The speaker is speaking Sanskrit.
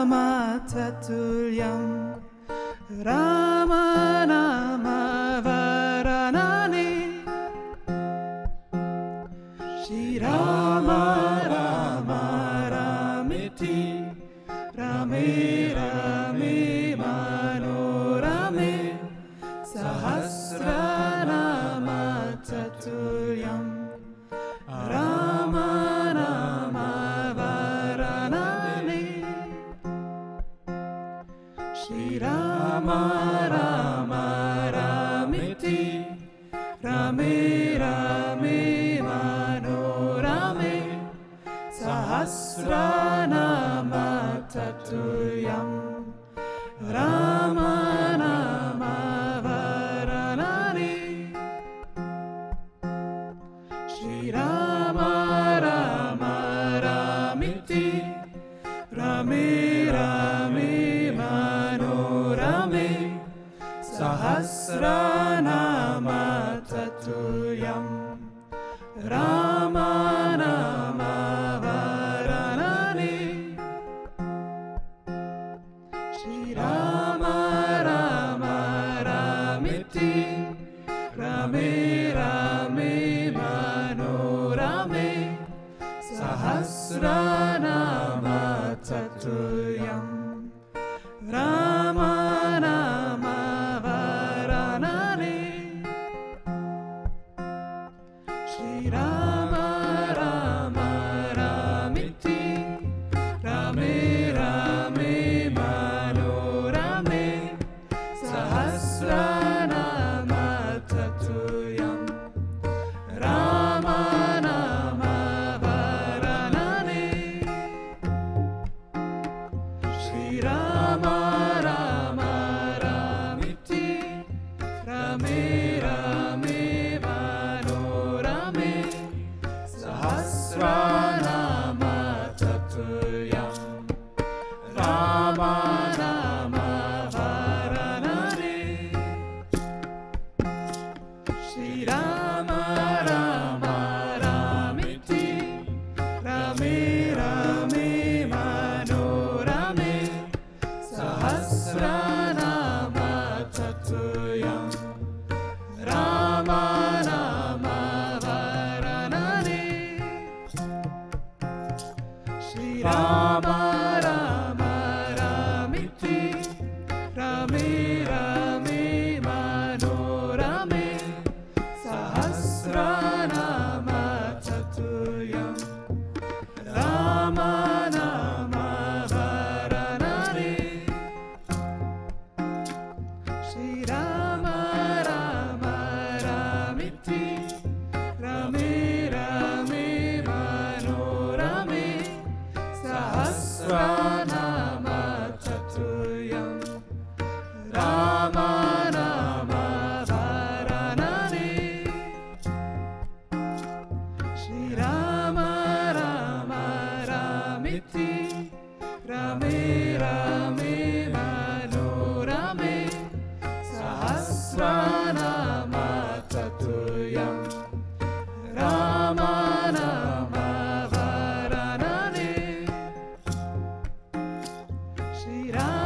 Rama Tatulyam Rama Nama Varanani. Shri Rama Rama Ramiti Ramiti Shriram Ram रामिति। रामे रामे मनोरमे सहस्रनाम चतुर्यं चतुर्यं राम नाम वरनानि श्रीराम राम रामिति रमे रामे मनोरमे सहस्रनाम चतुर्यं श्रीराम राम रामिति रमे रामे मनोरमे सहस्रनाम चतुर्यं राम नाम वरनानि श्रीराम रमे रामे चतुर्यं राम वरनानि श्रीराम